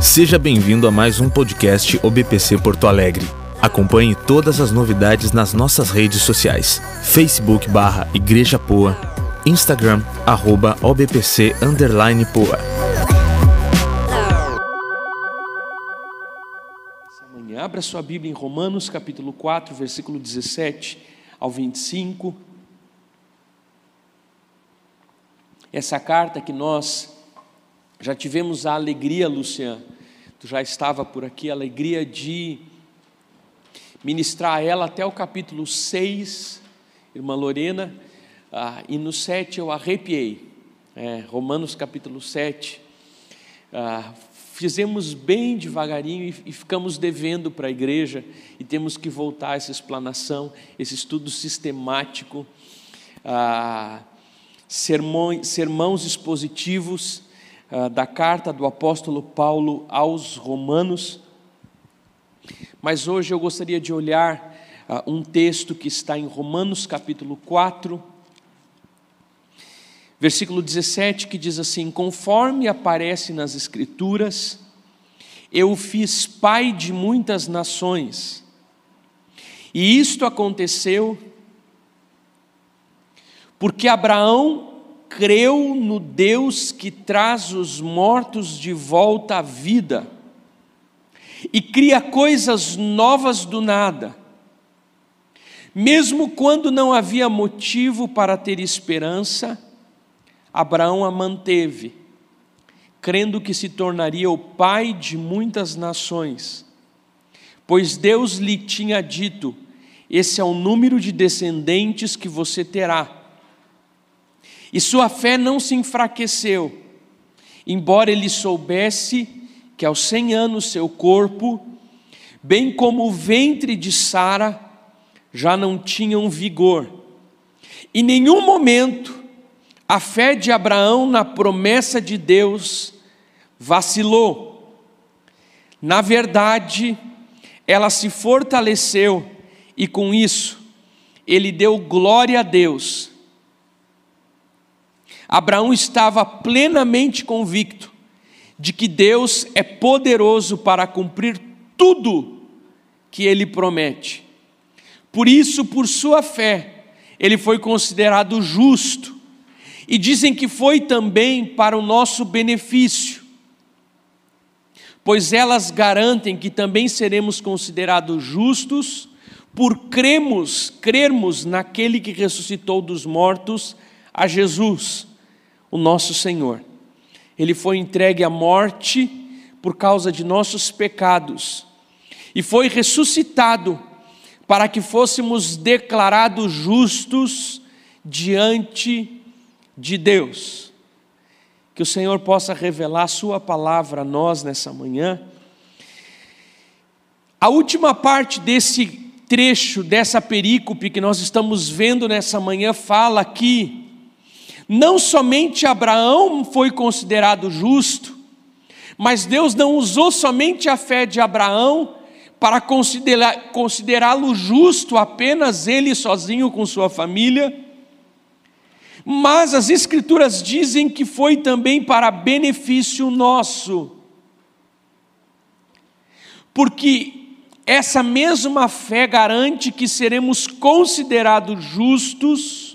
Seja bem-vindo a mais um podcast OBPC Porto Alegre. Acompanhe todas as novidades nas nossas redes sociais: Facebook barra Igreja Poa, Instagram arroba OBPC underline Poa. Abra sua Bíblia em Romanos capítulo 4, versículo 17 ao 25. Essa carta que nós já tivemos a alegria, Luciano, tu já estava por aqui, a alegria de ministrar ela até o capítulo 6, irmã Lorena, ah, e no 7 eu arrepiei, é, Romanos capítulo 7, ah, fizemos bem devagarinho e, e ficamos devendo para a igreja, e temos que voltar a essa explanação, esse estudo sistemático, ah, sermões, sermãos expositivos, da carta do apóstolo Paulo aos Romanos. Mas hoje eu gostaria de olhar uh, um texto que está em Romanos capítulo 4, versículo 17, que diz assim: Conforme aparece nas Escrituras, eu fiz pai de muitas nações, e isto aconteceu porque Abraão creu no Deus que traz os mortos de volta à vida e cria coisas novas do nada. Mesmo quando não havia motivo para ter esperança, Abraão a manteve, crendo que se tornaria o pai de muitas nações, pois Deus lhe tinha dito: Esse é o número de descendentes que você terá e sua fé não se enfraqueceu, embora ele soubesse que aos cem anos seu corpo, bem como o ventre de Sara, já não tinham vigor. Em nenhum momento a fé de Abraão na promessa de Deus vacilou. Na verdade, ela se fortaleceu e com isso ele deu glória a Deus Abraão estava plenamente convicto de que Deus é poderoso para cumprir tudo que ele promete. Por isso, por sua fé, ele foi considerado justo. E dizem que foi também para o nosso benefício, pois elas garantem que também seremos considerados justos por cremos, crermos naquele que ressuscitou dos mortos, a Jesus o nosso Senhor. Ele foi entregue à morte por causa de nossos pecados e foi ressuscitado para que fôssemos declarados justos diante de Deus. Que o Senhor possa revelar Sua palavra a nós nessa manhã. A última parte desse trecho, dessa perícope que nós estamos vendo nessa manhã, fala que não somente Abraão foi considerado justo, mas Deus não usou somente a fé de Abraão para considerá-lo justo apenas ele sozinho com sua família, mas as Escrituras dizem que foi também para benefício nosso, porque essa mesma fé garante que seremos considerados justos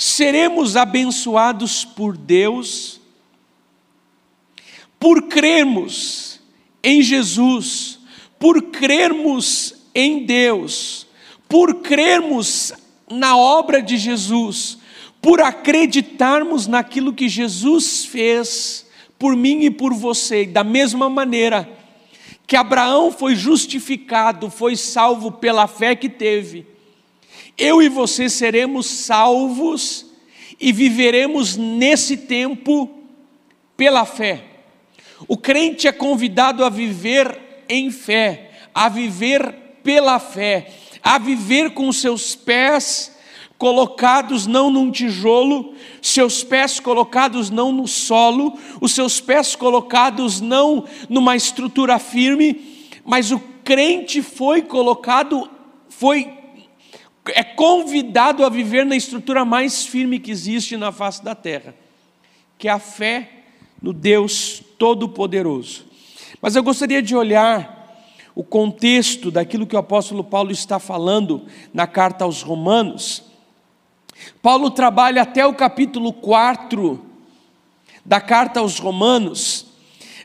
seremos abençoados por Deus por crermos em Jesus, por crermos em Deus, por crermos na obra de Jesus, por acreditarmos naquilo que Jesus fez por mim e por você, da mesma maneira que Abraão foi justificado, foi salvo pela fé que teve eu e você seremos salvos e viveremos nesse tempo pela fé. O crente é convidado a viver em fé, a viver pela fé, a viver com seus pés colocados não num tijolo, seus pés colocados não no solo, os seus pés colocados não numa estrutura firme, mas o crente foi colocado, foi é convidado a viver na estrutura mais firme que existe na face da terra, que é a fé no Deus Todo-Poderoso. Mas eu gostaria de olhar o contexto daquilo que o apóstolo Paulo está falando na carta aos Romanos. Paulo trabalha até o capítulo 4 da carta aos Romanos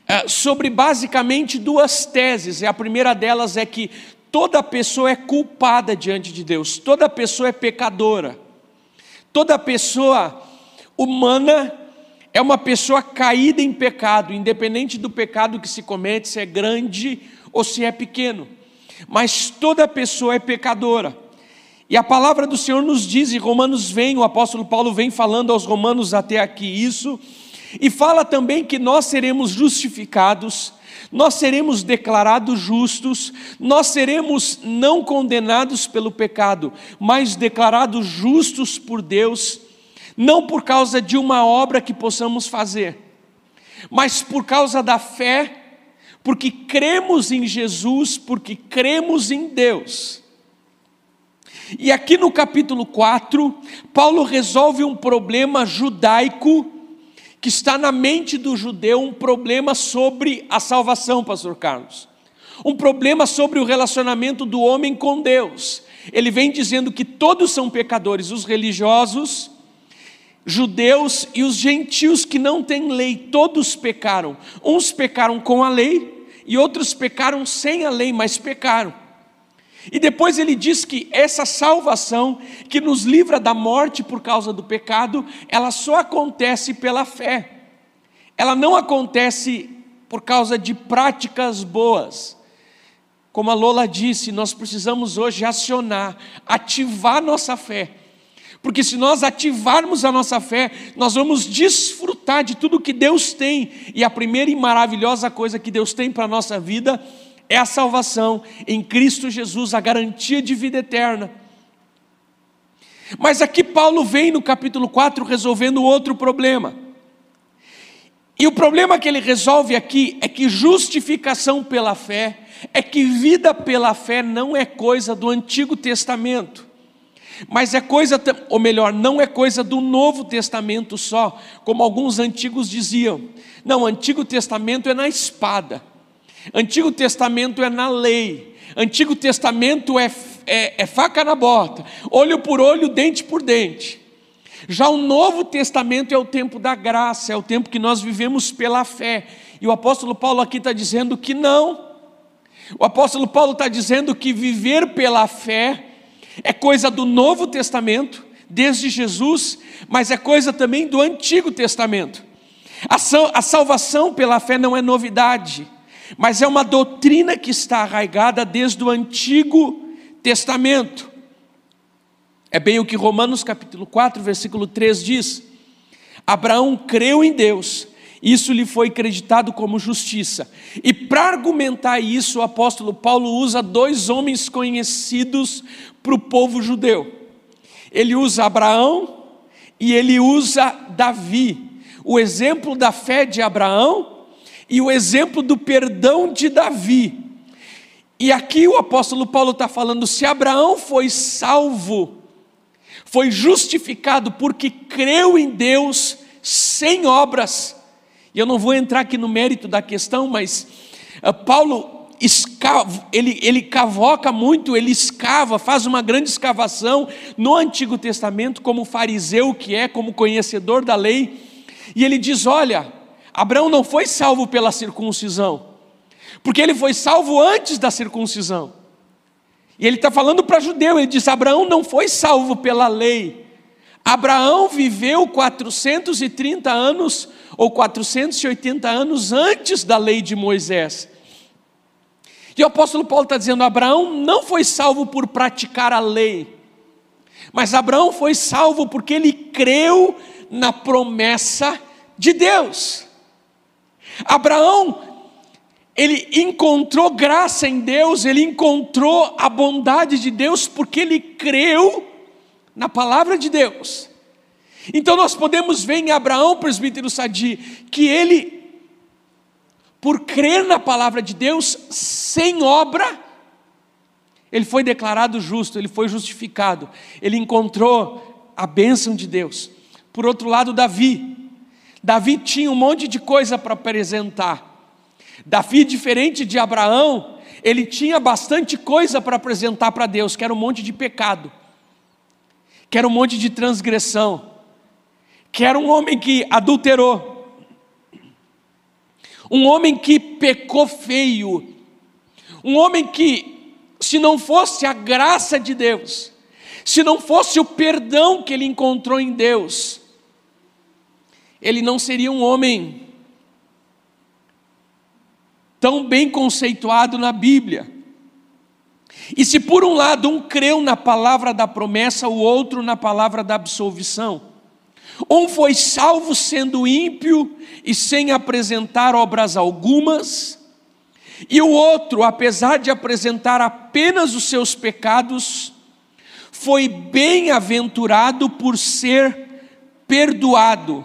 eh, sobre basicamente duas teses. A primeira delas é que toda pessoa é culpada diante de Deus, toda pessoa é pecadora, toda pessoa humana é uma pessoa caída em pecado, independente do pecado que se comete, se é grande ou se é pequeno. Mas toda pessoa é pecadora. E a palavra do Senhor nos diz, e Romanos vem, o apóstolo Paulo vem falando aos Romanos até aqui isso, e fala também que nós seremos justificados, nós seremos declarados justos, nós seremos não condenados pelo pecado, mas declarados justos por Deus não por causa de uma obra que possamos fazer, mas por causa da fé, porque cremos em Jesus, porque cremos em Deus. E aqui no capítulo 4, Paulo resolve um problema judaico que está na mente do judeu, um problema sobre a salvação, pastor Carlos. Um problema sobre o relacionamento do homem com Deus. Ele vem dizendo que todos são pecadores, os religiosos, judeus e os gentios que não têm lei, todos pecaram. Uns pecaram com a lei e outros pecaram sem a lei, mas pecaram. E depois ele diz que essa salvação que nos livra da morte por causa do pecado, ela só acontece pela fé. Ela não acontece por causa de práticas boas. Como a Lola disse, nós precisamos hoje acionar, ativar nossa fé porque se nós ativarmos a nossa fé, nós vamos desfrutar de tudo que Deus tem. E a primeira e maravilhosa coisa que Deus tem para a nossa vida é a salvação em Cristo Jesus, a garantia de vida eterna. Mas aqui Paulo vem no capítulo 4 resolvendo outro problema. E o problema que ele resolve aqui é que justificação pela fé, é que vida pela fé não é coisa do Antigo Testamento. Mas é coisa, ou melhor, não é coisa do Novo Testamento só, como alguns antigos diziam. Não, Antigo Testamento é na espada, Antigo Testamento é na lei, Antigo Testamento é, é, é faca na bota, olho por olho, dente por dente. Já o Novo Testamento é o tempo da graça, é o tempo que nós vivemos pela fé. E o apóstolo Paulo aqui está dizendo que não. O apóstolo Paulo está dizendo que viver pela fé é coisa do Novo Testamento, desde Jesus, mas é coisa também do Antigo Testamento. A, a salvação pela fé não é novidade, mas é uma doutrina que está arraigada desde o Antigo Testamento. É bem o que Romanos capítulo 4, versículo 3 diz: Abraão creu em Deus, isso lhe foi acreditado como justiça. E para argumentar isso, o apóstolo Paulo usa dois homens conhecidos para o povo judeu. Ele usa Abraão e ele usa Davi. O exemplo da fé de Abraão e o exemplo do perdão de Davi. E aqui o apóstolo Paulo está falando: se Abraão foi salvo, foi justificado porque creu em Deus sem obras. E eu não vou entrar aqui no mérito da questão, mas uh, Paulo escava, ele, ele cavoca muito, ele escava, faz uma grande escavação no Antigo Testamento, como fariseu que é, como conhecedor da lei, e ele diz: Olha, Abraão não foi salvo pela circuncisão, porque ele foi salvo antes da circuncisão. E ele está falando para judeu, ele diz: Abraão não foi salvo pela lei. Abraão viveu 430 anos ou 480 anos antes da lei de Moisés. E o apóstolo Paulo está dizendo: Abraão não foi salvo por praticar a lei, mas Abraão foi salvo porque ele creu na promessa de Deus. Abraão, ele encontrou graça em Deus, ele encontrou a bondade de Deus porque ele creu na palavra de Deus. Então nós podemos ver em Abraão, presbítero Sadi, que ele por crer na palavra de Deus sem obra, ele foi declarado justo, ele foi justificado, ele encontrou a bênção de Deus. Por outro lado, Davi, Davi tinha um monte de coisa para apresentar. Davi, diferente de Abraão, ele tinha bastante coisa para apresentar para Deus, que era um monte de pecado, que era um monte de transgressão, que era um homem que adulterou, um homem que pecou feio, um homem que, se não fosse a graça de Deus, se não fosse o perdão que ele encontrou em Deus, ele não seria um homem tão bem conceituado na Bíblia. E se por um lado um creu na palavra da promessa, o outro na palavra da absolvição. Um foi salvo sendo ímpio e sem apresentar obras algumas, e o outro, apesar de apresentar apenas os seus pecados, foi bem-aventurado por ser perdoado.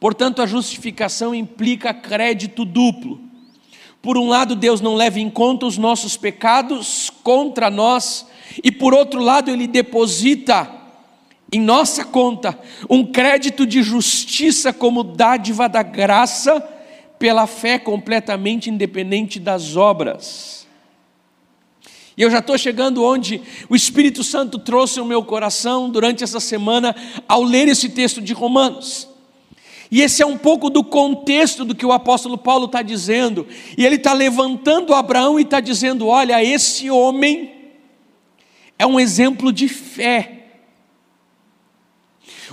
Portanto, a justificação implica crédito duplo. Por um lado, Deus não leva em conta os nossos pecados contra nós, e por outro lado, Ele deposita em nossa conta um crédito de justiça como dádiva da graça, pela fé completamente independente das obras. E eu já estou chegando onde o Espírito Santo trouxe o meu coração durante essa semana ao ler esse texto de Romanos. E esse é um pouco do contexto do que o apóstolo Paulo está dizendo. E ele está levantando Abraão e está dizendo: olha, esse homem é um exemplo de fé.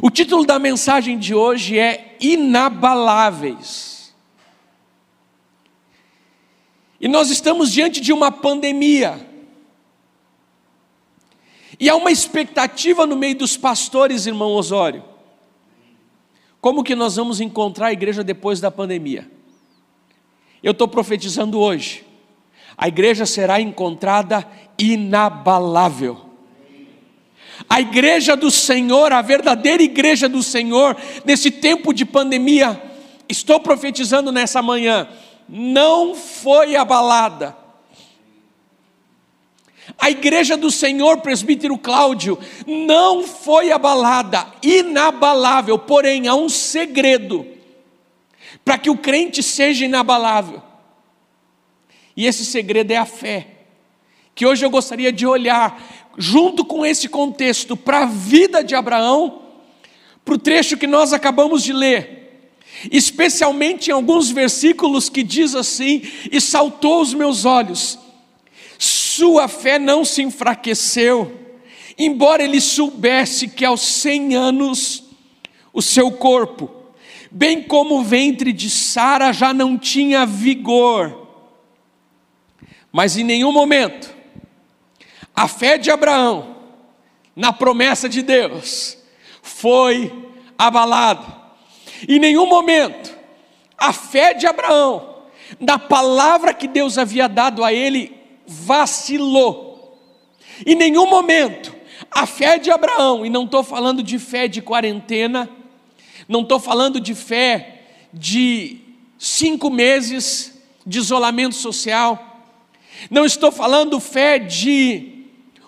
O título da mensagem de hoje é Inabaláveis. E nós estamos diante de uma pandemia. E há uma expectativa no meio dos pastores, irmão Osório. Como que nós vamos encontrar a igreja depois da pandemia? Eu estou profetizando hoje. A igreja será encontrada inabalável. A igreja do Senhor, a verdadeira igreja do Senhor, nesse tempo de pandemia, estou profetizando nessa manhã, não foi abalada a igreja do Senhor, presbítero Cláudio, não foi abalada, inabalável, porém há um segredo para que o crente seja inabalável. E esse segredo é a fé. Que hoje eu gostaria de olhar, junto com esse contexto, para a vida de Abraão, para o trecho que nós acabamos de ler, especialmente em alguns versículos que diz assim: E saltou os meus olhos sua fé não se enfraqueceu, embora ele soubesse que aos cem anos o seu corpo, bem como o ventre de Sara, já não tinha vigor. Mas em nenhum momento, a fé de Abraão, na promessa de Deus, foi abalada. Em nenhum momento, a fé de Abraão, na palavra que Deus havia dado a ele, vacilou. Em nenhum momento a fé de Abraão, e não estou falando de fé de quarentena, não estou falando de fé de cinco meses de isolamento social, não estou falando fé de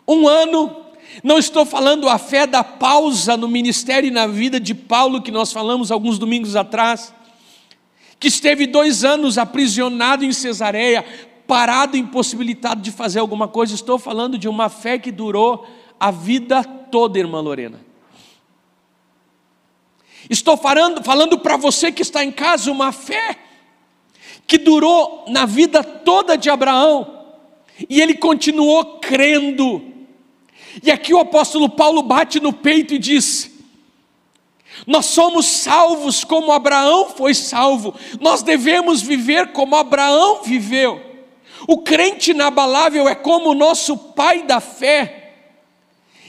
um ano, não estou falando a fé da pausa no ministério e na vida de Paulo, que nós falamos alguns domingos atrás, que esteve dois anos aprisionado em Cesareia, parado, impossibilitado de fazer alguma coisa. Estou falando de uma fé que durou a vida toda, irmã Lorena. Estou falando, falando para você que está em casa uma fé que durou na vida toda de Abraão e ele continuou crendo. E aqui o apóstolo Paulo bate no peito e diz: Nós somos salvos como Abraão foi salvo, nós devemos viver como Abraão viveu. O crente inabalável é como o nosso pai da fé.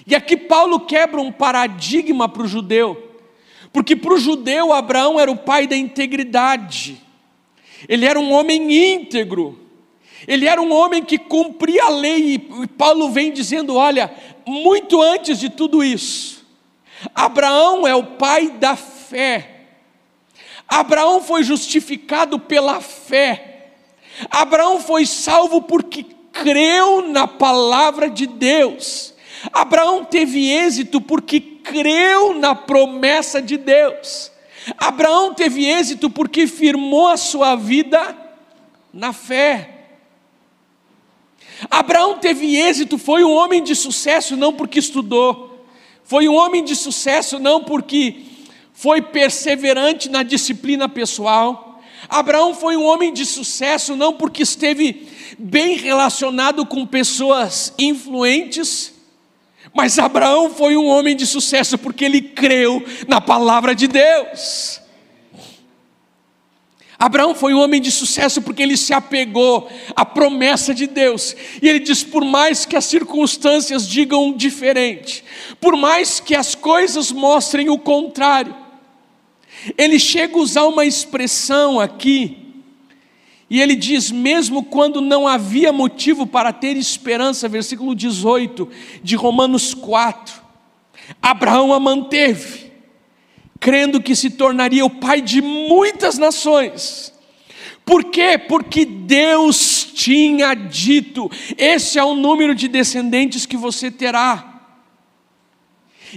E aqui Paulo quebra um paradigma para o judeu, porque para o judeu Abraão era o pai da integridade, ele era um homem íntegro, ele era um homem que cumpria a lei, e Paulo vem dizendo: olha, muito antes de tudo isso, Abraão é o pai da fé. Abraão foi justificado pela fé. Abraão foi salvo porque creu na palavra de Deus. Abraão teve êxito porque creu na promessa de Deus. Abraão teve êxito porque firmou a sua vida na fé. Abraão teve êxito, foi um homem de sucesso não porque estudou, foi um homem de sucesso não porque foi perseverante na disciplina pessoal. Abraão foi um homem de sucesso não porque esteve bem relacionado com pessoas influentes, mas Abraão foi um homem de sucesso porque ele creu na palavra de Deus. Abraão foi um homem de sucesso porque ele se apegou à promessa de Deus. E ele diz: por mais que as circunstâncias digam diferente, por mais que as coisas mostrem o contrário, ele chega a usar uma expressão aqui e ele diz: mesmo quando não havia motivo para ter esperança, versículo 18 de Romanos 4, Abraão a manteve, crendo que se tornaria o pai de muitas nações. Por quê? Porque Deus tinha dito: esse é o número de descendentes que você terá.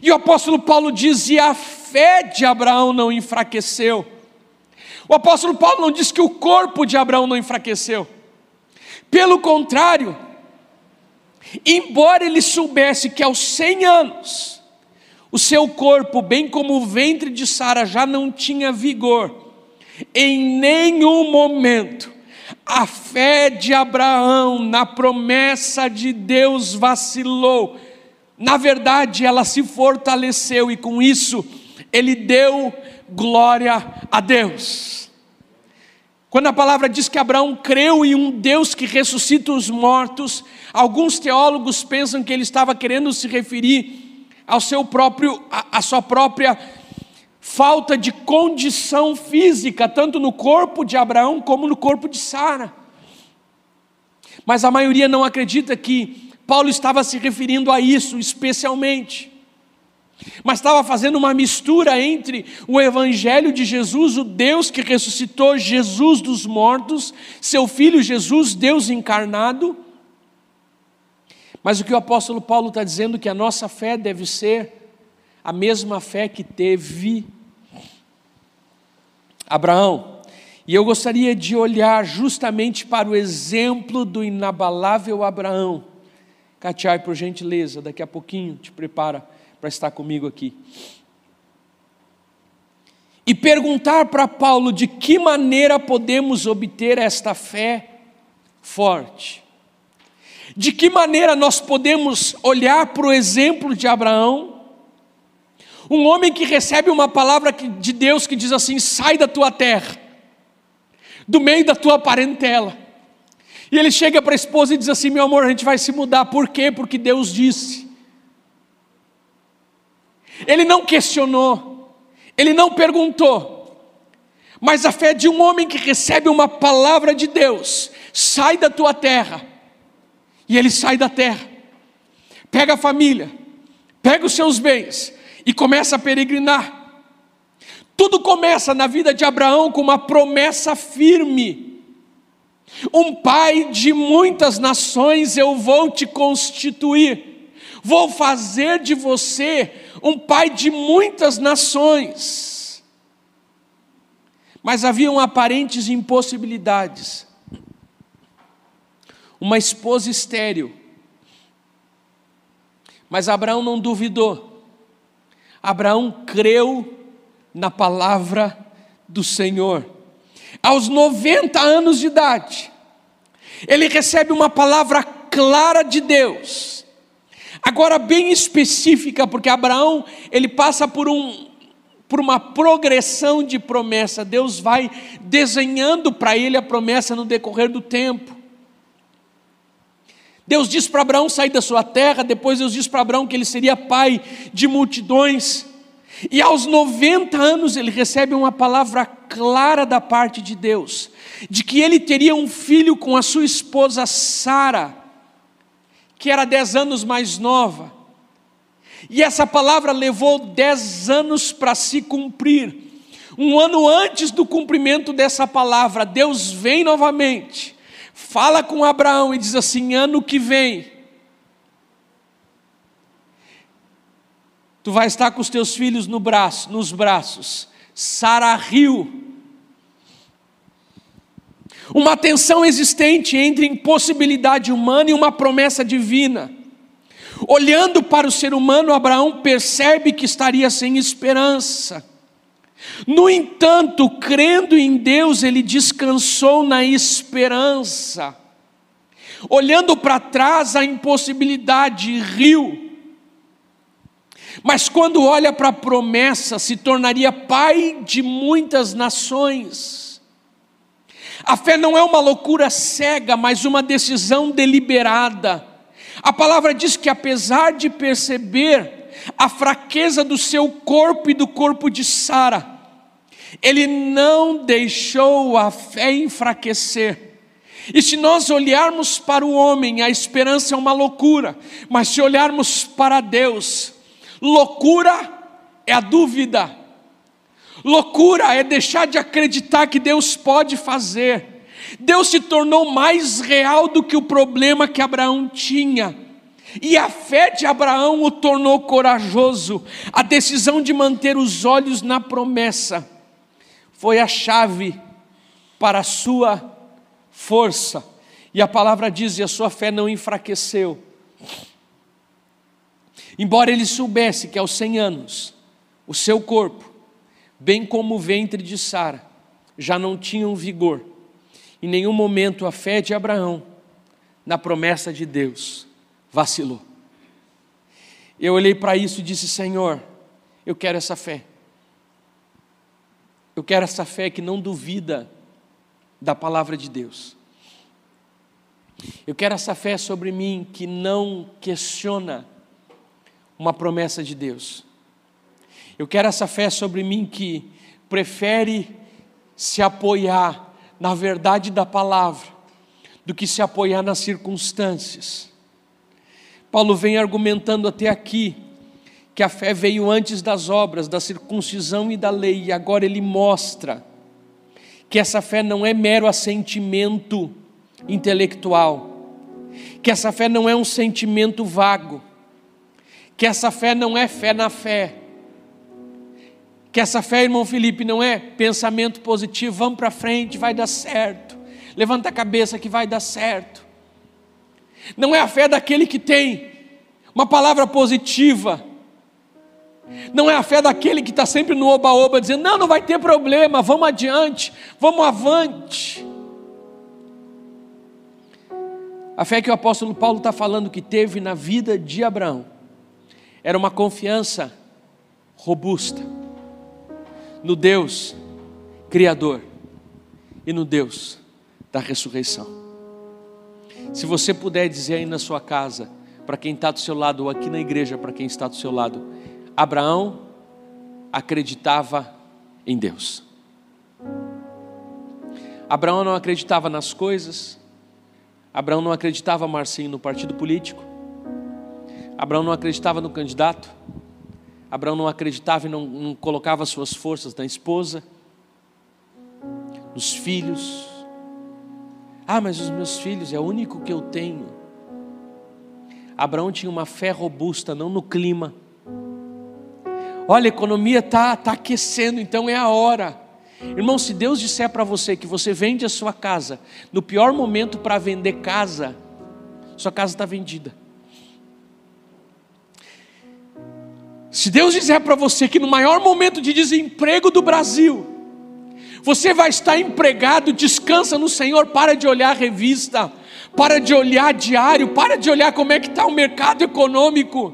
E o apóstolo Paulo diz: e a fé de Abraão não enfraqueceu. O apóstolo Paulo não diz que o corpo de Abraão não enfraqueceu. Pelo contrário, embora ele soubesse que aos 100 anos, o seu corpo, bem como o ventre de Sara, já não tinha vigor, em nenhum momento a fé de Abraão na promessa de Deus vacilou. Na verdade, ela se fortaleceu e com isso ele deu glória a Deus. Quando a palavra diz que Abraão creu em um Deus que ressuscita os mortos, alguns teólogos pensam que ele estava querendo se referir ao seu próprio, a sua própria falta de condição física, tanto no corpo de Abraão como no corpo de Sara. Mas a maioria não acredita que Paulo estava se referindo a isso especialmente mas estava fazendo uma mistura entre o Evangelho de Jesus, o Deus que ressuscitou Jesus dos mortos, seu Filho Jesus, Deus encarnado. Mas o que o apóstolo Paulo está dizendo que a nossa fé deve ser a mesma fé que teve Abraão. E eu gostaria de olhar justamente para o exemplo do inabalável Abraão. Catiai, por gentileza, daqui a pouquinho te prepara para estar comigo aqui. E perguntar para Paulo de que maneira podemos obter esta fé forte. De que maneira nós podemos olhar para o exemplo de Abraão, um homem que recebe uma palavra de Deus que diz assim: sai da tua terra, do meio da tua parentela. E ele chega para a esposa e diz assim: meu amor, a gente vai se mudar, por quê? Porque Deus disse. Ele não questionou, ele não perguntou, mas a fé de um homem que recebe uma palavra de Deus, sai da tua terra, e ele sai da terra, pega a família, pega os seus bens e começa a peregrinar. Tudo começa na vida de Abraão com uma promessa firme. Um pai de muitas nações eu vou te constituir, vou fazer de você um pai de muitas nações. Mas haviam aparentes impossibilidades. Uma esposa estéril. Mas Abraão não duvidou. Abraão creu na palavra do Senhor. Aos 90 anos de idade, ele recebe uma palavra clara de Deus Agora bem específica, porque Abraão, ele passa por um por uma progressão de promessa. Deus vai desenhando para ele a promessa no decorrer do tempo. Deus diz para Abraão sair da sua terra, depois Deus diz para Abraão que ele seria pai de multidões. E aos 90 anos ele recebe uma palavra clara da parte de Deus, de que ele teria um filho com a sua esposa Sara que era dez anos mais nova. E essa palavra levou dez anos para se cumprir. Um ano antes do cumprimento dessa palavra, Deus vem novamente, fala com Abraão e diz assim: ano que vem, tu vai estar com os teus filhos no braço, nos braços, Sara riu. Uma tensão existente entre impossibilidade humana e uma promessa divina. Olhando para o ser humano, Abraão percebe que estaria sem esperança. No entanto, crendo em Deus, ele descansou na esperança. Olhando para trás, a impossibilidade riu. Mas quando olha para a promessa, se tornaria pai de muitas nações. A fé não é uma loucura cega, mas uma decisão deliberada. A palavra diz que, apesar de perceber a fraqueza do seu corpo e do corpo de Sara, ele não deixou a fé enfraquecer. E se nós olharmos para o homem, a esperança é uma loucura, mas se olharmos para Deus, loucura é a dúvida, loucura é deixar de acreditar que Deus pode fazer. Deus se tornou mais real do que o problema que Abraão tinha. E a fé de Abraão o tornou corajoso. A decisão de manter os olhos na promessa foi a chave para a sua força. E a palavra diz: e a sua fé não enfraqueceu. Embora ele soubesse que aos 100 anos, o seu corpo, bem como o ventre de Sara, já não tinham vigor, em nenhum momento a fé de Abraão, na promessa de Deus, vacilou. Eu olhei para isso e disse: Senhor, eu quero essa fé. Eu quero essa fé que não duvida da palavra de Deus. Eu quero essa fé sobre mim que não questiona uma promessa de Deus. Eu quero essa fé sobre mim que prefere se apoiar na verdade da palavra do que se apoiar nas circunstâncias. Paulo vem argumentando até aqui que a fé veio antes das obras, da circuncisão e da lei, e agora ele mostra que essa fé não é mero assentimento intelectual, que essa fé não é um sentimento vago, que essa fé não é fé na fé, que essa fé, irmão Felipe, não é pensamento positivo, vamos para frente, vai dar certo, levanta a cabeça que vai dar certo, não é a fé daquele que tem uma palavra positiva, não é a fé daquele que está sempre no oba-oba, dizendo: não, não vai ter problema, vamos adiante, vamos avante. A fé que o apóstolo Paulo está falando que teve na vida de Abraão era uma confiança robusta no Deus Criador e no Deus da ressurreição. Se você puder dizer aí na sua casa, para quem está do seu lado, ou aqui na igreja, para quem está do seu lado, Abraão acreditava em Deus. Abraão não acreditava nas coisas. Abraão não acreditava, Marcinho, no partido político. Abraão não acreditava no candidato. Abraão não acreditava e não, não colocava suas forças na esposa, nos filhos. Ah, mas os meus filhos é o único que eu tenho. Abraão tinha uma fé robusta, não no clima, Olha, a economia está tá aquecendo, então é a hora. Irmão, se Deus disser para você que você vende a sua casa no pior momento para vender casa, sua casa está vendida. Se Deus disser para você que no maior momento de desemprego do Brasil, você vai estar empregado, descansa no Senhor, para de olhar a revista, para de olhar diário, para de olhar como é que está o mercado econômico.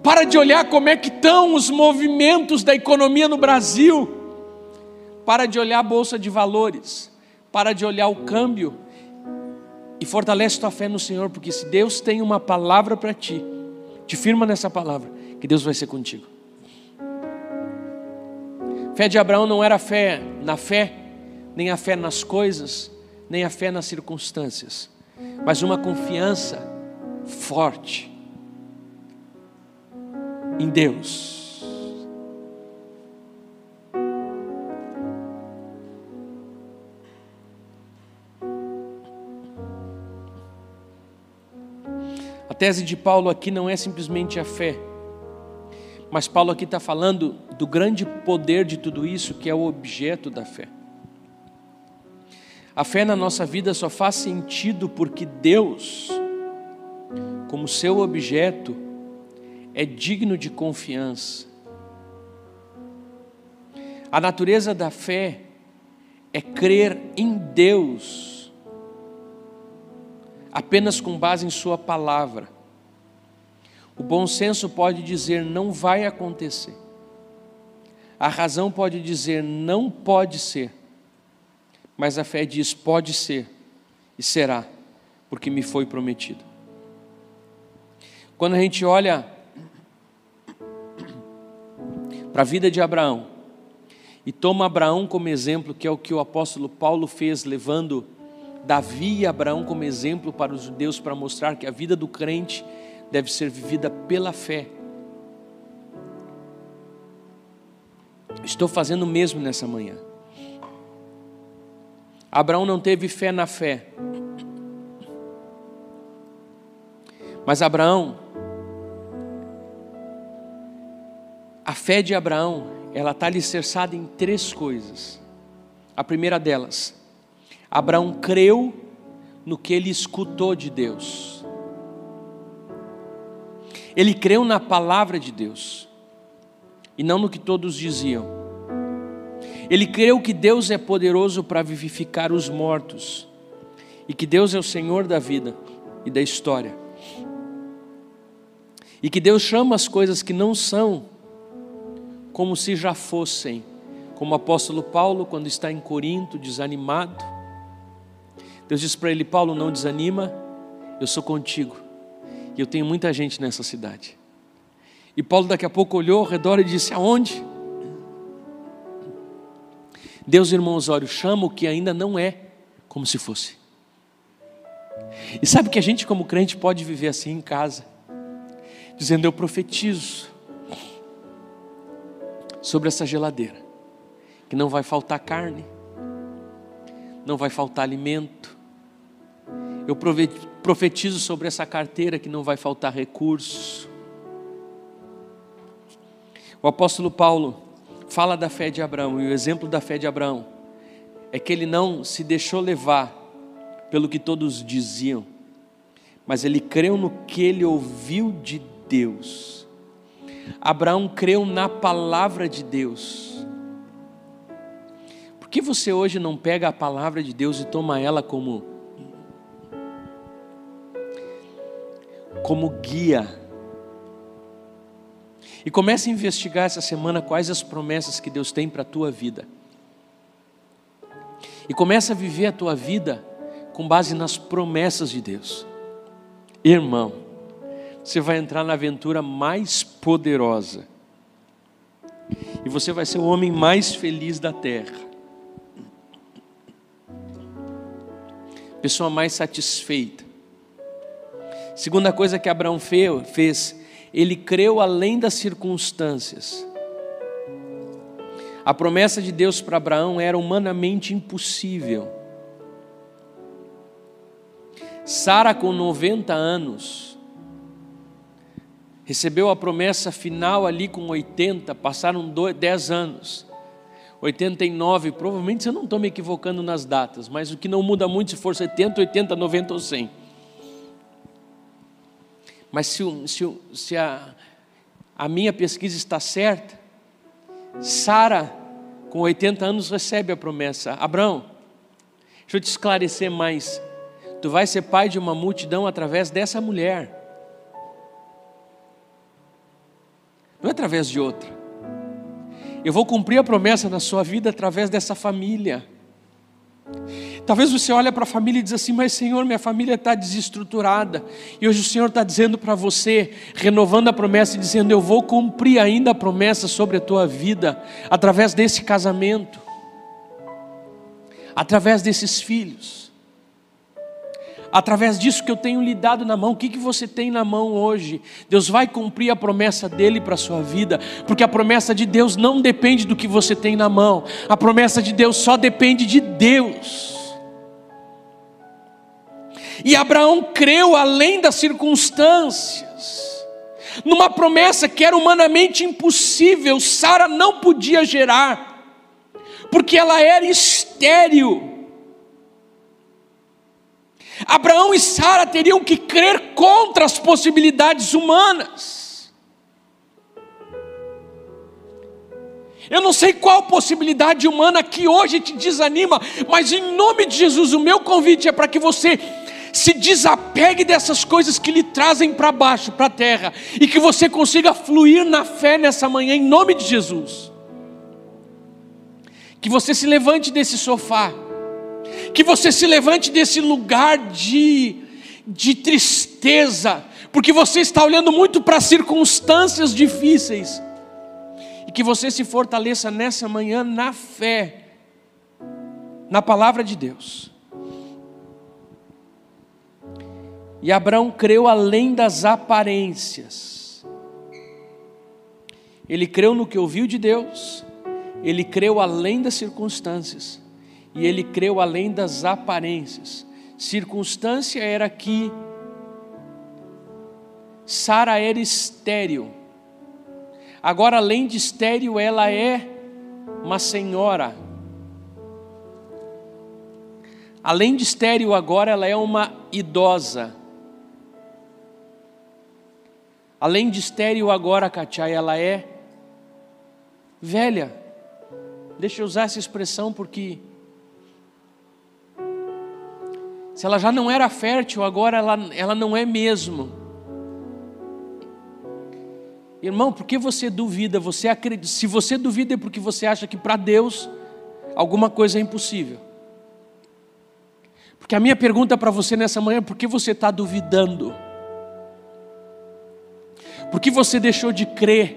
Para de olhar como é que estão os movimentos da economia no Brasil. Para de olhar a bolsa de valores. Para de olhar o câmbio. E fortalece tua fé no Senhor, porque se Deus tem uma palavra para ti, te firma nessa palavra, que Deus vai ser contigo. Fé de Abraão não era fé na fé, nem a fé nas coisas, nem a fé nas circunstâncias, mas uma confiança forte em Deus. A tese de Paulo aqui não é simplesmente a fé, Mas Paulo aqui está falando do grande poder de tudo isso, que é o objeto da fé. A fé na nossa vida só faz sentido porque Deus, como seu objeto, é digno de confiança. A natureza da fé é crer em Deus, apenas com base em Sua palavra. O bom senso pode dizer não vai acontecer. A razão pode dizer não pode ser. Mas a fé diz pode ser e será, porque me foi prometido. Quando a gente olha para a vida de Abraão e toma Abraão como exemplo, que é o que o apóstolo Paulo fez, levando Davi e Abraão como exemplo para os judeus, para mostrar que a vida do crente deve ser vivida pela fé. Estou fazendo o mesmo nessa manhã. Abraão não teve fé na fé. Mas Abraão, a fé de Abraão, ela está alicerçada em três coisas. A primeira delas, Abraão creu no que ele escutou de Deus. Ele creu na palavra de Deus e não no que todos diziam. Ele creu que Deus é poderoso para vivificar os mortos e que Deus é o Senhor da vida e da história. E que Deus chama as coisas que não são como se já fossem. Como o apóstolo Paulo, quando está em Corinto, desanimado, Deus diz para ele: Paulo, não desanima, eu sou contigo e eu tenho muita gente nessa cidade. E Paulo daqui a pouco olhou ao redor e disse: Aonde? Deus, irmão Osório, chama o que ainda não é como se fosse. E sabe que a gente, como crente, pode viver assim em casa, dizendo: Eu profetizo sobre essa geladeira, que não vai faltar carne, não vai faltar alimento, eu profetizo sobre essa carteira que não vai faltar recursos. O apóstolo Paulo fala da fé de Abraão, e o exemplo da fé de Abraão é que ele não se deixou levar pelo que todos diziam, mas ele creu no que ele ouviu de Deus. Abraão creu na palavra de Deus. Por que você hoje não pega a palavra de Deus e toma ela como como guia. E comece a investigar essa semana quais as promessas que Deus tem para a tua vida. E comece a viver a tua vida com base nas promessas de Deus. Irmão, você vai entrar na aventura mais poderosa. E você vai ser o homem mais feliz da terra. Pessoa mais satisfeita Segunda coisa que Abraão fez, ele creu além das circunstâncias. A promessa de Deus para Abraão era humanamente impossível. Sara, com 90 anos, recebeu a promessa final ali com 80, passaram 10 anos. 89, provavelmente eu não estou me equivocando nas datas, mas o que não muda muito se for 70, 80, 90 ou 100. Mas se, se, se a, a minha pesquisa está certa, Sara, com 80 anos, recebe a promessa: Abraão, deixa eu te esclarecer mais. Tu vai ser pai de uma multidão através dessa mulher, não é através de outra. Eu vou cumprir a promessa na sua vida através dessa família. Talvez você olhe para a família e diz assim, mas Senhor, minha família está desestruturada. E hoje o Senhor está dizendo para você, renovando a promessa e dizendo, eu vou cumprir ainda a promessa sobre a tua vida, através desse casamento, através desses filhos, através disso que eu tenho lhe dado na mão. O que, que você tem na mão hoje? Deus vai cumprir a promessa dele para a sua vida, porque a promessa de Deus não depende do que você tem na mão, a promessa de Deus só depende de Deus. E Abraão creu além das circunstâncias. numa promessa que era humanamente impossível. Sara não podia gerar, porque ela era estéril. Abraão e Sara teriam que crer contra as possibilidades humanas. Eu não sei qual possibilidade humana que hoje te desanima, mas em nome de Jesus, o meu convite é para que você se desapegue dessas coisas que lhe trazem para baixo, para a terra, e que você consiga fluir na fé nessa manhã, em nome de Jesus. Que você se levante desse sofá, que você se levante desse lugar de, de tristeza, porque você está olhando muito para circunstâncias difíceis, e que você se fortaleça nessa manhã na fé, na palavra de Deus. E Abraão creu além das aparências. Ele creu no que ouviu de Deus, ele creu além das circunstâncias, e ele creu além das aparências. Circunstância era que Sara era estéril. Agora, além de estéril, ela é uma senhora. Além de estéril, agora ela é uma idosa. Além de estéril agora, Katia, ela é velha. Deixa eu usar essa expressão porque se ela já não era fértil, agora ela, ela não é mesmo. Irmão, por que você duvida? Você acredita? Se você duvida é porque você acha que para Deus alguma coisa é impossível. Porque a minha pergunta para você nessa manhã é por que você está duvidando? Por que você deixou de crer?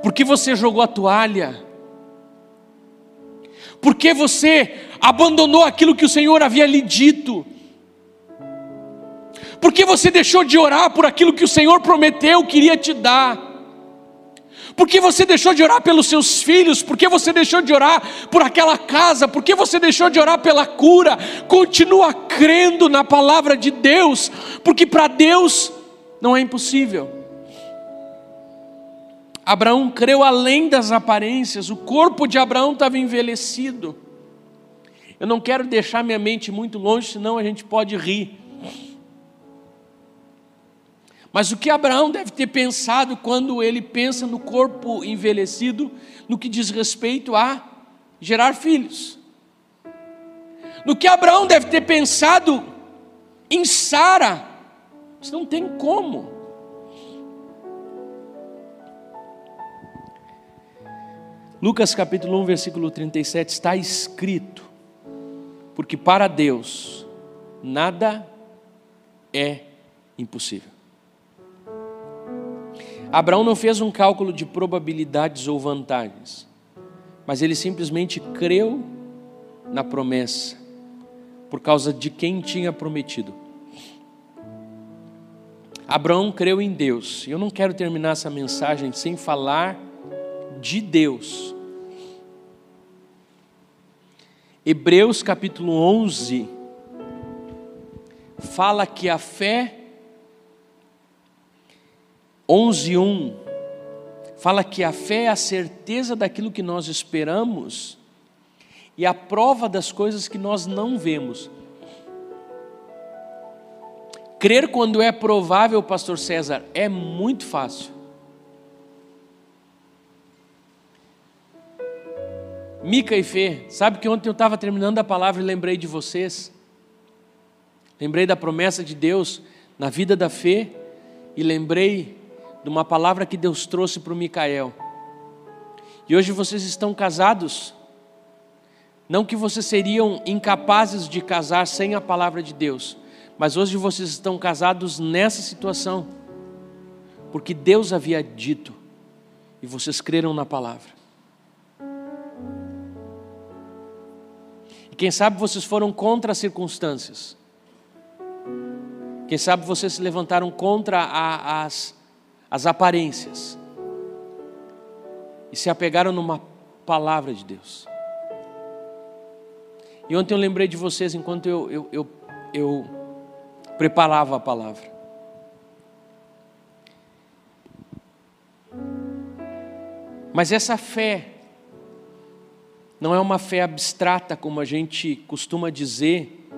Por que você jogou a toalha? Por que você abandonou aquilo que o Senhor havia lhe dito? Por que você deixou de orar por aquilo que o Senhor prometeu queria te dar? Por que você deixou de orar pelos seus filhos? Por que você deixou de orar por aquela casa? Por que você deixou de orar pela cura? Continua crendo na palavra de Deus, porque para Deus não é impossível. Abraão creu além das aparências, o corpo de Abraão estava envelhecido. Eu não quero deixar minha mente muito longe, senão a gente pode rir. Mas o que Abraão deve ter pensado quando ele pensa no corpo envelhecido, no que diz respeito a gerar filhos? No que Abraão deve ter pensado em Sara, isso não tem como. Lucas capítulo 1, versículo 37 está escrito: Porque para Deus nada é impossível. Abraão não fez um cálculo de probabilidades ou vantagens, mas ele simplesmente creu na promessa, por causa de quem tinha prometido. Abraão creu em Deus. Eu não quero terminar essa mensagem sem falar de Deus. Hebreus capítulo 11 fala que a fé 11:1 fala que a fé é a certeza daquilo que nós esperamos e a prova das coisas que nós não vemos. Crer quando é provável, pastor César, é muito fácil. Mica e Fê, sabe que ontem eu estava terminando a palavra e lembrei de vocês. Lembrei da promessa de Deus na vida da Fê e lembrei de uma palavra que Deus trouxe para o Micael. E hoje vocês estão casados. Não que vocês seriam incapazes de casar sem a palavra de Deus, mas hoje vocês estão casados nessa situação, porque Deus havia dito e vocês creram na palavra. Quem sabe vocês foram contra as circunstâncias. Quem sabe vocês se levantaram contra a, as, as aparências. E se apegaram numa palavra de Deus. E ontem eu lembrei de vocês enquanto eu, eu, eu, eu preparava a palavra. Mas essa fé não é uma fé abstrata, como a gente costuma dizer,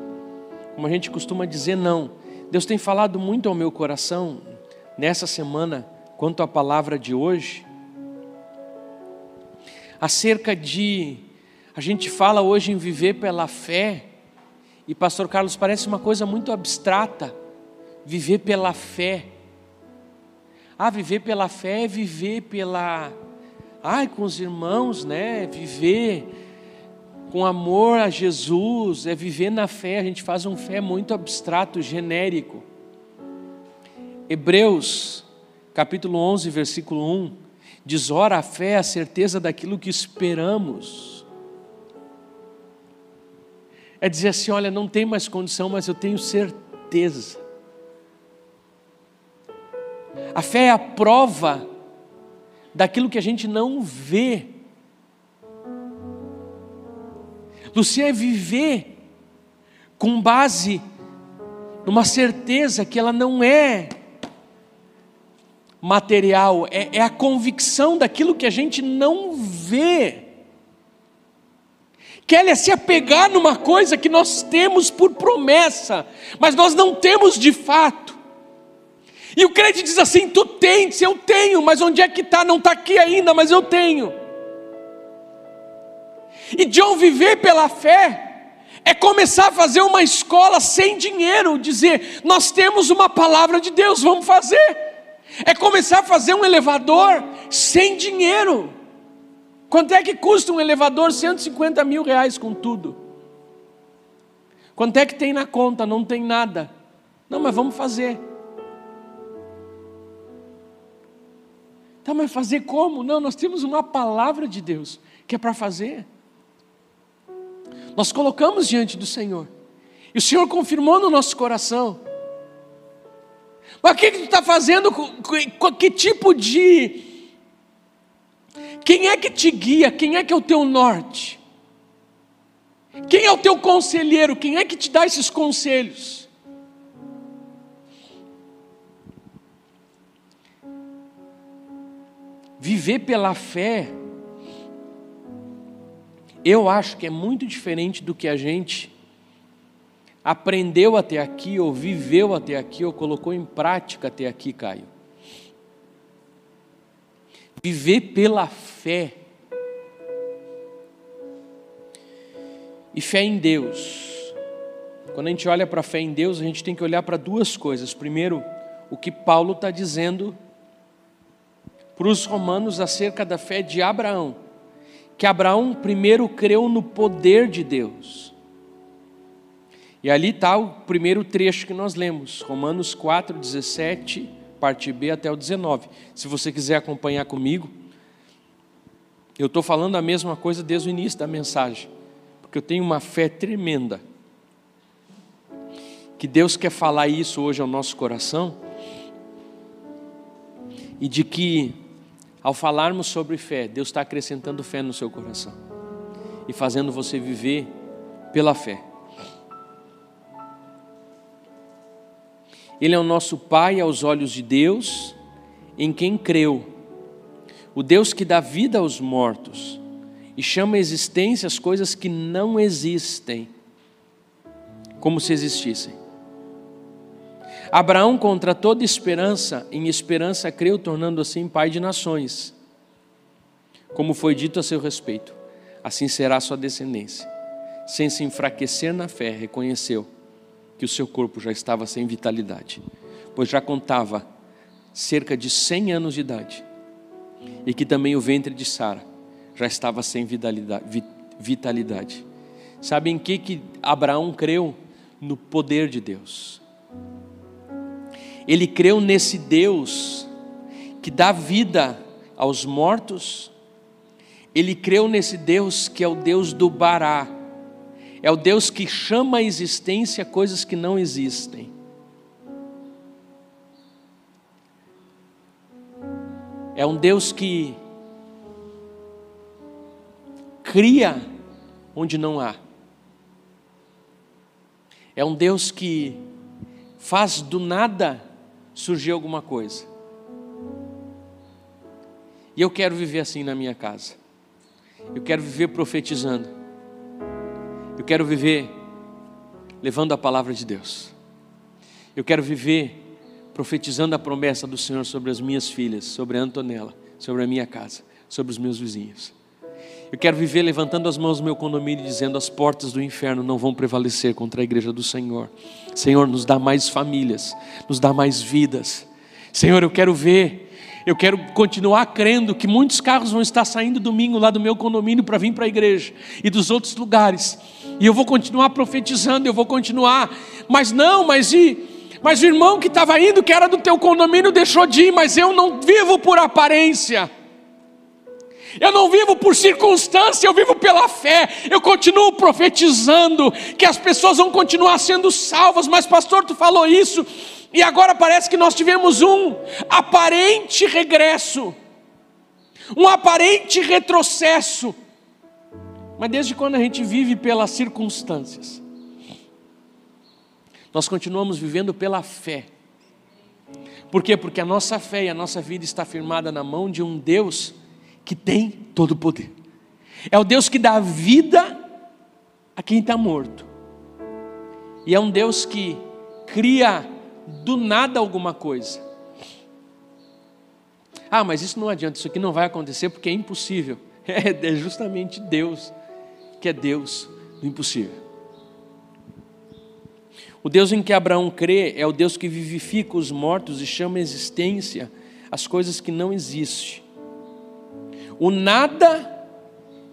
como a gente costuma dizer, não. Deus tem falado muito ao meu coração nessa semana, quanto à palavra de hoje, acerca de. A gente fala hoje em viver pela fé, e Pastor Carlos parece uma coisa muito abstrata, viver pela fé. Ah, viver pela fé é viver pela. Ai, com os irmãos, né? Viver com amor a Jesus, é viver na fé. A gente faz um fé muito abstrato, genérico. Hebreus, capítulo 11, versículo 1, diz: Ora, a fé é a certeza daquilo que esperamos. É dizer assim: olha, não tem mais condição, mas eu tenho certeza. A fé é a prova daquilo que a gente não vê. Lucia é viver com base numa certeza que ela não é material, é, é, a convicção daquilo que a gente não vê. Quer é se apegar numa coisa que nós temos por promessa, mas nós não temos de fato. E o crente diz assim: Tu tens, eu tenho, mas onde é que está? Não está aqui ainda, mas eu tenho. E John viver pela fé é começar a fazer uma escola sem dinheiro, dizer: Nós temos uma palavra de Deus, vamos fazer. É começar a fazer um elevador sem dinheiro. Quanto é que custa um elevador? 150 mil reais com tudo. Quanto é que tem na conta? Não tem nada. Não, mas vamos fazer. Tá, mas fazer como? Não, nós temos uma palavra de Deus que é para fazer. Nós colocamos diante do Senhor. E o Senhor confirmou no nosso coração. Mas o que, que tu está fazendo? Que tipo de. Quem é que te guia? Quem é que é o teu norte? Quem é o teu conselheiro? Quem é que te dá esses conselhos? Viver pela fé, eu acho que é muito diferente do que a gente aprendeu até aqui, ou viveu até aqui, ou colocou em prática até aqui, Caio. Viver pela fé. E fé em Deus. Quando a gente olha para a fé em Deus, a gente tem que olhar para duas coisas. Primeiro, o que Paulo está dizendo para os romanos acerca da fé de Abraão, que Abraão primeiro creu no poder de Deus. E ali está o primeiro trecho que nós lemos, Romanos 4, 17, parte B até o 19. Se você quiser acompanhar comigo, eu estou falando a mesma coisa desde o início da mensagem, porque eu tenho uma fé tremenda, que Deus quer falar isso hoje ao nosso coração, e de que ao falarmos sobre fé, Deus está acrescentando fé no seu coração e fazendo você viver pela fé. Ele é o nosso Pai aos olhos de Deus, em quem creu, o Deus que dá vida aos mortos e chama a existência as coisas que não existem, como se existissem. Abraão, contra toda esperança, em esperança creu, tornando assim pai de nações. Como foi dito a seu respeito, assim será sua descendência. Sem se enfraquecer na fé, reconheceu que o seu corpo já estava sem vitalidade, pois já contava cerca de 100 anos de idade, e que também o ventre de Sara já estava sem vitalidade. Sabe em que, que Abraão creu? No poder de Deus ele creu nesse Deus que dá vida aos mortos, ele creu nesse Deus que é o Deus do Bará, é o Deus que chama à existência coisas que não existem. É um Deus que cria onde não há. É um Deus que faz do nada surgiu alguma coisa. E eu quero viver assim na minha casa. Eu quero viver profetizando. Eu quero viver levando a palavra de Deus. Eu quero viver profetizando a promessa do Senhor sobre as minhas filhas, sobre a Antonella, sobre a minha casa, sobre os meus vizinhos. Eu quero viver levantando as mãos no meu condomínio e dizendo: as portas do inferno não vão prevalecer contra a igreja do Senhor. Senhor, nos dá mais famílias, nos dá mais vidas. Senhor, eu quero ver eu quero continuar crendo que muitos carros vão estar saindo domingo lá do meu condomínio para vir para a igreja e dos outros lugares. E eu vou continuar profetizando, eu vou continuar. Mas não, mas e mas o irmão que estava indo, que era do teu condomínio, deixou de ir, mas eu não vivo por aparência. Eu não vivo por circunstância, eu vivo pela fé. Eu continuo profetizando que as pessoas vão continuar sendo salvas. Mas, pastor, tu falou isso, e agora parece que nós tivemos um aparente regresso, um aparente retrocesso. Mas desde quando a gente vive pelas circunstâncias? Nós continuamos vivendo pela fé. Por quê? Porque a nossa fé e a nossa vida está firmada na mão de um Deus que tem todo o poder. É o Deus que dá vida a quem está morto. E é um Deus que cria do nada alguma coisa. Ah, mas isso não adianta, isso aqui não vai acontecer porque é impossível. É, é justamente Deus que é Deus do impossível. O Deus em que Abraão crê é o Deus que vivifica os mortos e chama a existência as coisas que não existem. O nada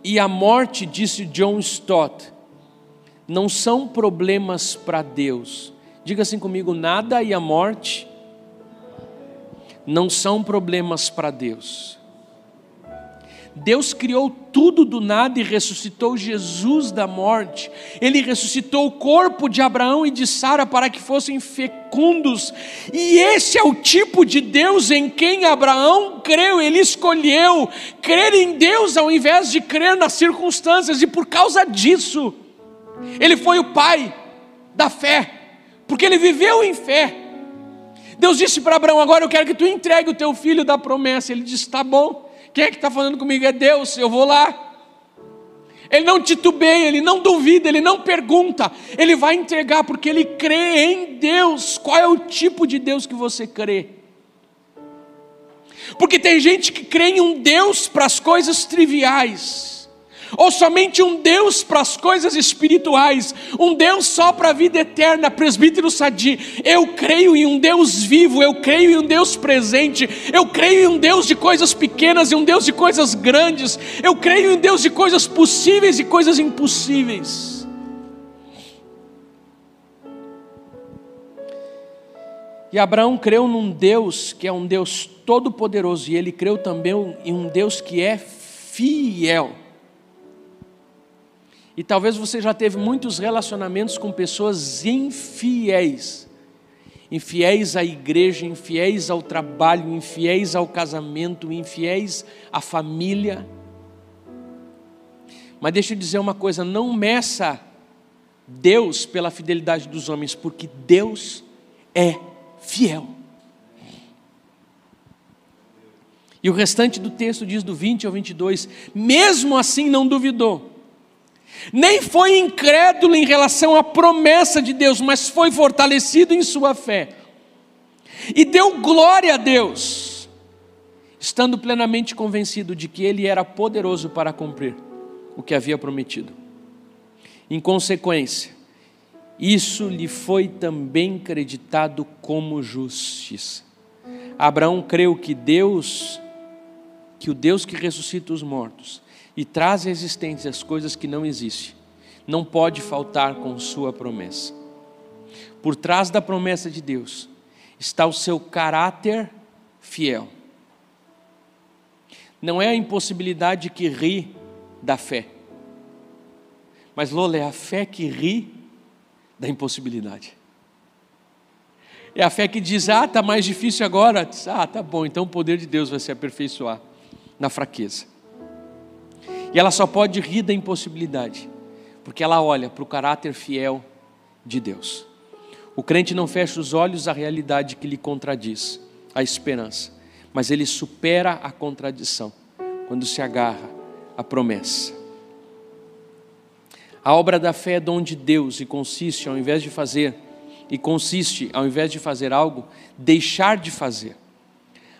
e a morte, disse John Stott, não são problemas para Deus. Diga assim comigo: nada e a morte não são problemas para Deus. Deus criou tudo do nada e ressuscitou Jesus da morte. Ele ressuscitou o corpo de Abraão e de Sara para que fossem fecundos. E esse é o tipo de Deus em quem Abraão creu. Ele escolheu crer em Deus ao invés de crer nas circunstâncias, e por causa disso, ele foi o pai da fé, porque ele viveu em fé. Deus disse para Abraão: Agora eu quero que tu entregue o teu filho da promessa. Ele disse: Tá bom. Quem é que está falando comigo? É Deus, eu vou lá. Ele não titubeia, ele não duvida, ele não pergunta, ele vai entregar porque ele crê em Deus. Qual é o tipo de Deus que você crê? Porque tem gente que crê em um Deus para as coisas triviais ou somente um Deus para as coisas espirituais, um Deus só para a vida eterna, presbítero Sadi. Eu creio em um Deus vivo, eu creio em um Deus presente, eu creio em um Deus de coisas pequenas e um Deus de coisas grandes, eu creio em um Deus de coisas possíveis e coisas impossíveis. E Abraão creu num Deus que é um Deus todo-poderoso, e ele creu também em um Deus que é fiel. E talvez você já teve muitos relacionamentos com pessoas infiéis. Infiéis à igreja, infiéis ao trabalho, infiéis ao casamento, infiéis à família. Mas deixa eu dizer uma coisa: não meça Deus pela fidelidade dos homens, porque Deus é fiel. E o restante do texto diz do 20 ao 22: mesmo assim não duvidou nem foi incrédulo em relação à promessa de Deus, mas foi fortalecido em sua fé. E deu glória a Deus, estando plenamente convencido de que Ele era poderoso para cumprir o que havia prometido. Em consequência, isso lhe foi também creditado como justiça. Abraão creu que Deus, que o Deus que ressuscita os mortos, e traz à existência as coisas que não existem, não pode faltar com sua promessa. Por trás da promessa de Deus está o seu caráter fiel. Não é a impossibilidade que ri da fé, mas Lola, é a fé que ri da impossibilidade. É a fé que diz: ah, está mais difícil agora. Ah, tá bom, então o poder de Deus vai se aperfeiçoar na fraqueza. E ela só pode rir da impossibilidade, porque ela olha para o caráter fiel de Deus. O crente não fecha os olhos à realidade que lhe contradiz, a esperança, mas ele supera a contradição quando se agarra à promessa. A obra da fé é dom de Deus e consiste, ao invés de fazer, e consiste, ao invés de fazer algo, deixar de fazer.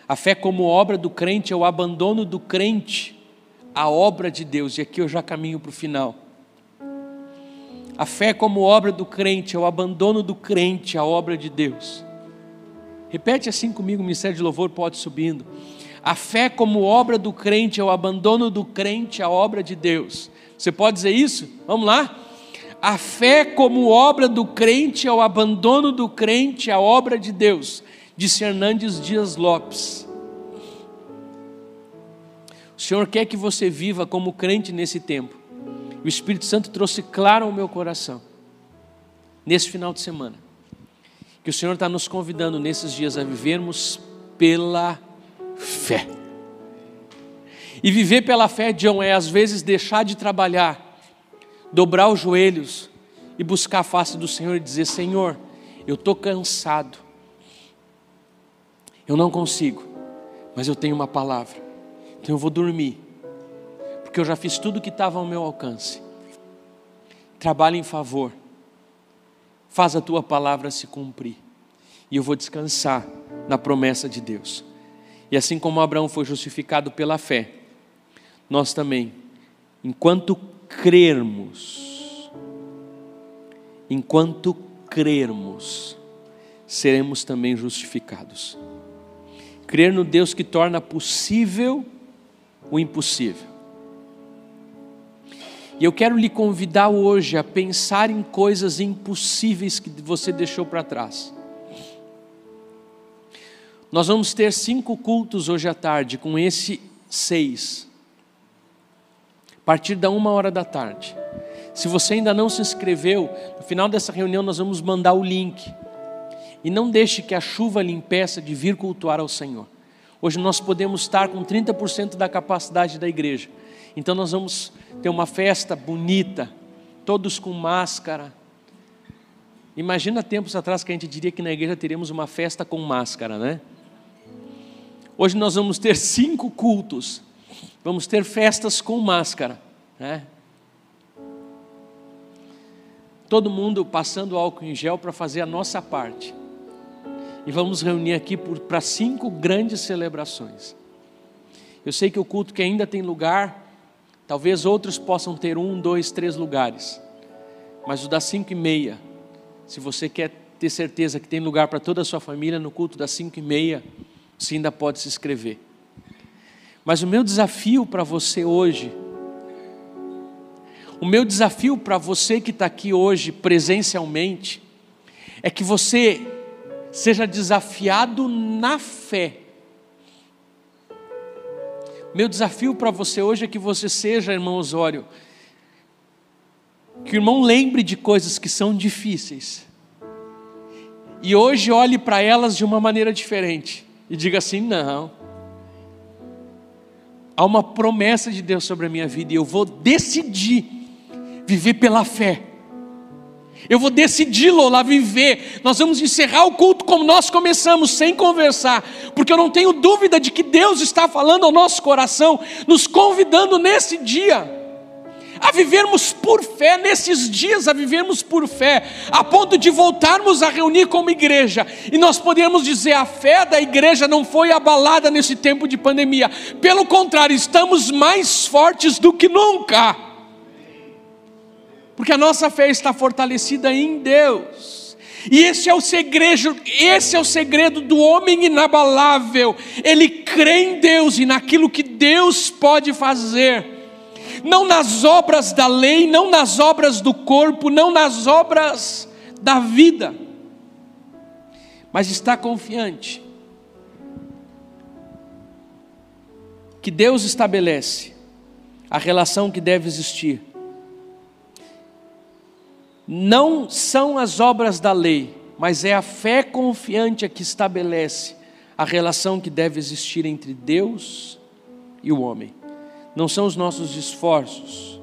A fé, como obra do crente, é o abandono do crente à obra de Deus, e aqui eu já caminho para o final. A fé, como obra do crente, é o abandono do crente à obra de Deus. Repete assim comigo, o ministério de louvor pode subindo. A fé, como obra do crente, é o abandono do crente à obra de Deus. Você pode dizer isso? Vamos lá? A fé, como obra do crente, é o abandono do crente à obra de Deus, disse Hernandes Dias Lopes. O Senhor quer que você viva como crente nesse tempo. O Espírito Santo trouxe claro ao meu coração, nesse final de semana, que o Senhor está nos convidando nesses dias a vivermos pela fé. E viver pela fé, John, é às vezes deixar de trabalhar, dobrar os joelhos e buscar a face do Senhor e dizer: Senhor, eu estou cansado, eu não consigo, mas eu tenho uma palavra, então eu vou dormir, porque eu já fiz tudo que estava ao meu alcance. Trabalha em favor, faz a tua palavra se cumprir, e eu vou descansar na promessa de Deus. E assim como Abraão foi justificado pela fé, nós também, enquanto crermos, enquanto crermos, seremos também justificados. Crer no Deus que torna possível o impossível. E eu quero lhe convidar hoje a pensar em coisas impossíveis que você deixou para trás. Nós vamos ter cinco cultos hoje à tarde, com esse seis a partir da uma hora da tarde. Se você ainda não se inscreveu, no final dessa reunião nós vamos mandar o link. E não deixe que a chuva lhe impeça de vir cultuar ao Senhor. Hoje nós podemos estar com 30% da capacidade da igreja. Então nós vamos ter uma festa bonita, todos com máscara. Imagina tempos atrás que a gente diria que na igreja teríamos uma festa com máscara, né? Hoje nós vamos ter cinco cultos Vamos ter festas com máscara, né? Todo mundo passando álcool em gel para fazer a nossa parte. E vamos reunir aqui para cinco grandes celebrações. Eu sei que o culto que ainda tem lugar, talvez outros possam ter um, dois, três lugares. Mas o das cinco e meia, se você quer ter certeza que tem lugar para toda a sua família no culto das cinco e meia, você ainda pode se inscrever. Mas o meu desafio para você hoje, o meu desafio para você que está aqui hoje presencialmente, é que você seja desafiado na fé. Meu desafio para você hoje é que você seja, irmão Osório, que o irmão lembre de coisas que são difíceis, e hoje olhe para elas de uma maneira diferente, e diga assim: não, há uma promessa de Deus sobre a minha vida e eu vou decidir viver pela fé. Eu vou decidir, Lola, viver. Nós vamos encerrar o culto como nós começamos, sem conversar, porque eu não tenho dúvida de que Deus está falando ao nosso coração, nos convidando nesse dia a vivermos por fé nesses dias, a vivermos por fé, a ponto de voltarmos a reunir como igreja, e nós podemos dizer: a fé da igreja não foi abalada nesse tempo de pandemia, pelo contrário, estamos mais fortes do que nunca, porque a nossa fé está fortalecida em Deus. E esse é o segredo, esse é o segredo do homem inabalável. Ele crê em Deus e naquilo que Deus pode fazer não nas obras da lei, não nas obras do corpo, não nas obras da vida, mas está confiante que Deus estabelece a relação que deve existir. Não são as obras da lei, mas é a fé confiante a que estabelece a relação que deve existir entre Deus e o homem não são os nossos esforços.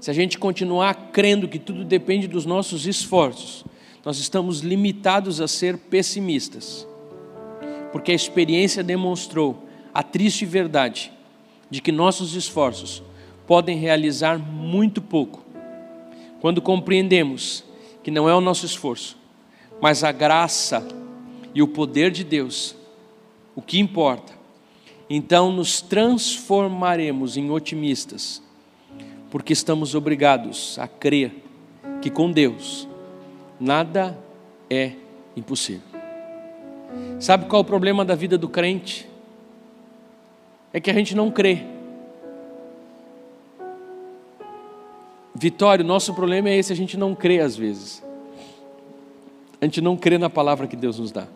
Se a gente continuar crendo que tudo depende dos nossos esforços, nós estamos limitados a ser pessimistas. porque a experiência demonstrou a triste verdade de que nossos esforços podem realizar muito pouco quando compreendemos que não é o nosso esforço, mas a graça e o poder de Deus o que importa. Então nos transformaremos em otimistas, porque estamos obrigados a crer que com Deus nada é impossível. Sabe qual é o problema da vida do crente? É que a gente não crê. Vitório, nosso problema é esse, a gente não crê às vezes. A gente não crê na palavra que Deus nos dá.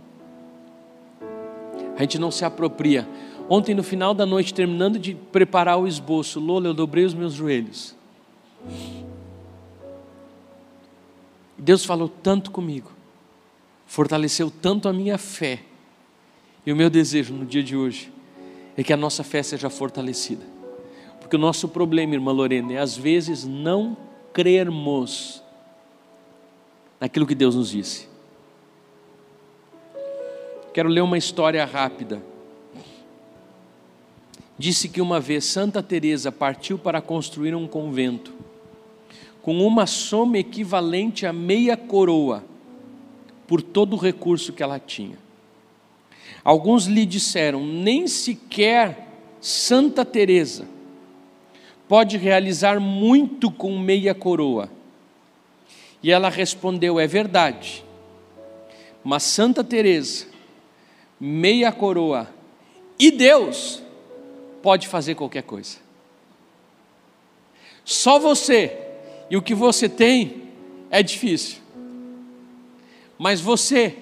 A gente não se apropria. Ontem, no final da noite, terminando de preparar o esboço, Lola, eu dobrei os meus joelhos. Deus falou tanto comigo, fortaleceu tanto a minha fé. E o meu desejo no dia de hoje é que a nossa fé seja fortalecida. Porque o nosso problema, irmã Lorena, é às vezes não crermos naquilo que Deus nos disse. Quero ler uma história rápida. Disse que uma vez Santa Teresa partiu para construir um convento com uma soma equivalente a meia coroa por todo o recurso que ela tinha. Alguns lhe disseram: "Nem sequer Santa Teresa pode realizar muito com meia coroa". E ela respondeu: "É verdade. Mas Santa Teresa meia coroa e Deus pode fazer qualquer coisa. Só você e o que você tem é difícil. Mas você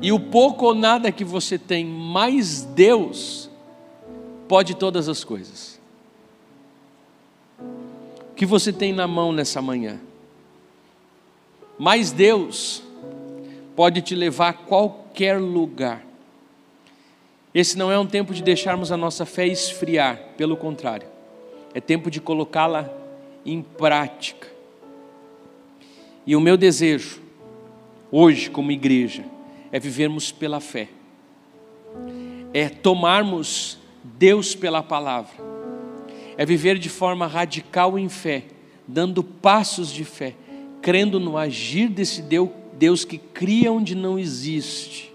e o pouco ou nada que você tem, mais Deus pode todas as coisas. Que você tem na mão nessa manhã? Mais Deus pode te levar a qualquer lugar. Esse não é um tempo de deixarmos a nossa fé esfriar, pelo contrário, é tempo de colocá-la em prática. E o meu desejo, hoje, como igreja, é vivermos pela fé, é tomarmos Deus pela palavra, é viver de forma radical em fé, dando passos de fé, crendo no agir desse Deus que cria onde não existe.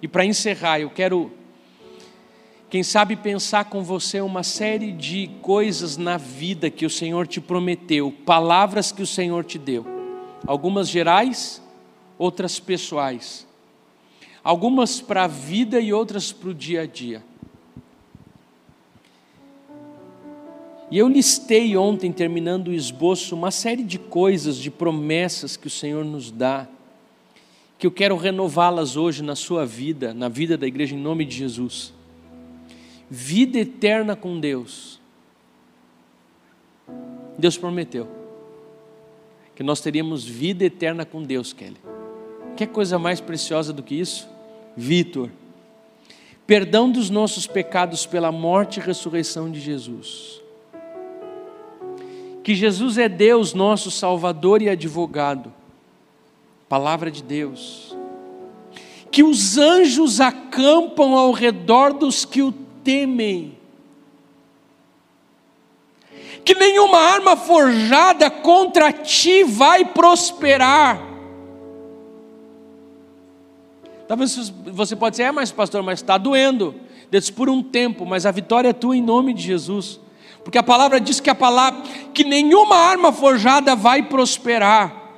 E para encerrar, eu quero quem sabe pensar com você uma série de coisas na vida que o Senhor te prometeu, palavras que o Senhor te deu, algumas gerais, outras pessoais, algumas para a vida e outras para o dia a dia. E eu listei ontem, terminando o esboço, uma série de coisas, de promessas que o Senhor nos dá, que eu quero renová-las hoje na sua vida, na vida da igreja, em nome de Jesus vida eterna com Deus. Deus prometeu que nós teríamos vida eterna com Deus, Kelly. Que coisa mais preciosa do que isso? Vitor, perdão dos nossos pecados pela morte e ressurreição de Jesus. Que Jesus é Deus, nosso Salvador e advogado. Palavra de Deus. Que os anjos acampam ao redor dos que o temem. Que nenhuma arma forjada contra ti vai prosperar. Talvez você pode dizer, é, mas pastor, mas está doendo. Deus por um tempo, mas a vitória é tua em nome de Jesus. Porque a palavra diz que a palavra que nenhuma arma forjada vai prosperar.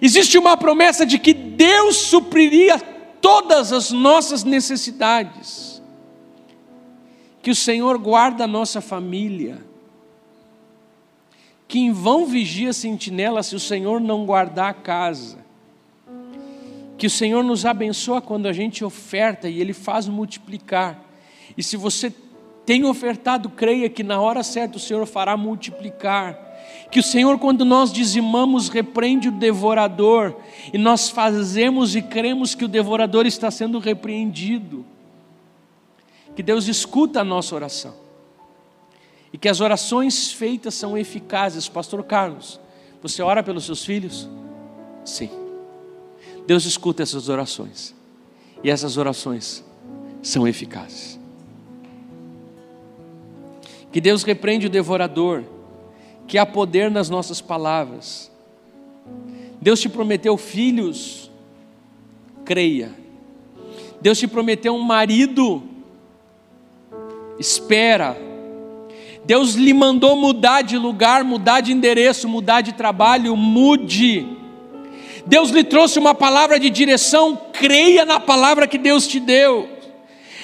Existe uma promessa de que Deus supriria todas as nossas necessidades. Que o Senhor guarda a nossa família, que em vão vigia a sentinela se o Senhor não guardar a casa, que o Senhor nos abençoa quando a gente oferta e Ele faz multiplicar, e se você tem ofertado, creia que na hora certa o Senhor fará multiplicar. Que o Senhor, quando nós dizimamos, repreende o devorador, e nós fazemos e cremos que o devorador está sendo repreendido que Deus escuta a nossa oração e que as orações feitas são eficazes. Pastor Carlos, você ora pelos seus filhos? Sim. Deus escuta essas orações. E essas orações são eficazes. Que Deus repreende o devorador, que há poder nas nossas palavras. Deus te prometeu filhos, creia. Deus te prometeu um marido, espera. Deus lhe mandou mudar de lugar, mudar de endereço, mudar de trabalho, mude. Deus lhe trouxe uma palavra de direção, creia na palavra que Deus te deu.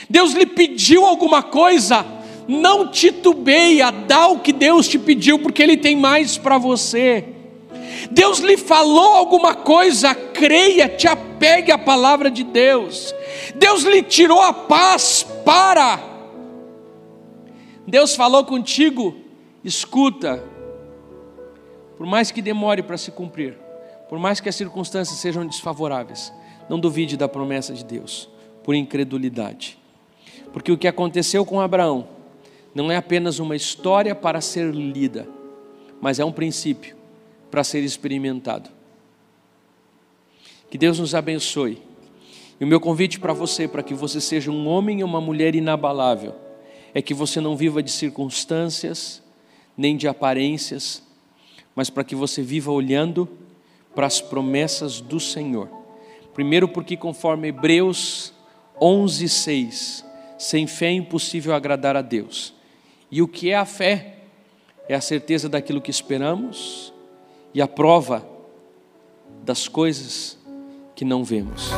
Deus lhe pediu alguma coisa, não titubeia, dá o que Deus te pediu, porque Ele tem mais para você. Deus lhe falou alguma coisa, creia, te apegue à palavra de Deus. Deus lhe tirou a paz, para. Deus falou contigo, escuta. Por mais que demore para se cumprir, por mais que as circunstâncias sejam desfavoráveis, não duvide da promessa de Deus, por incredulidade. Porque o que aconteceu com Abraão não é apenas uma história para ser lida, mas é um princípio para ser experimentado. Que Deus nos abençoe. E o meu convite para você, para que você seja um homem e uma mulher inabalável, é que você não viva de circunstâncias, nem de aparências, mas para que você viva olhando para as promessas do Senhor. Primeiro, porque conforme Hebreus 11, 6, sem fé é impossível agradar a Deus. E o que é a fé? É a certeza daquilo que esperamos e a prova das coisas que não vemos.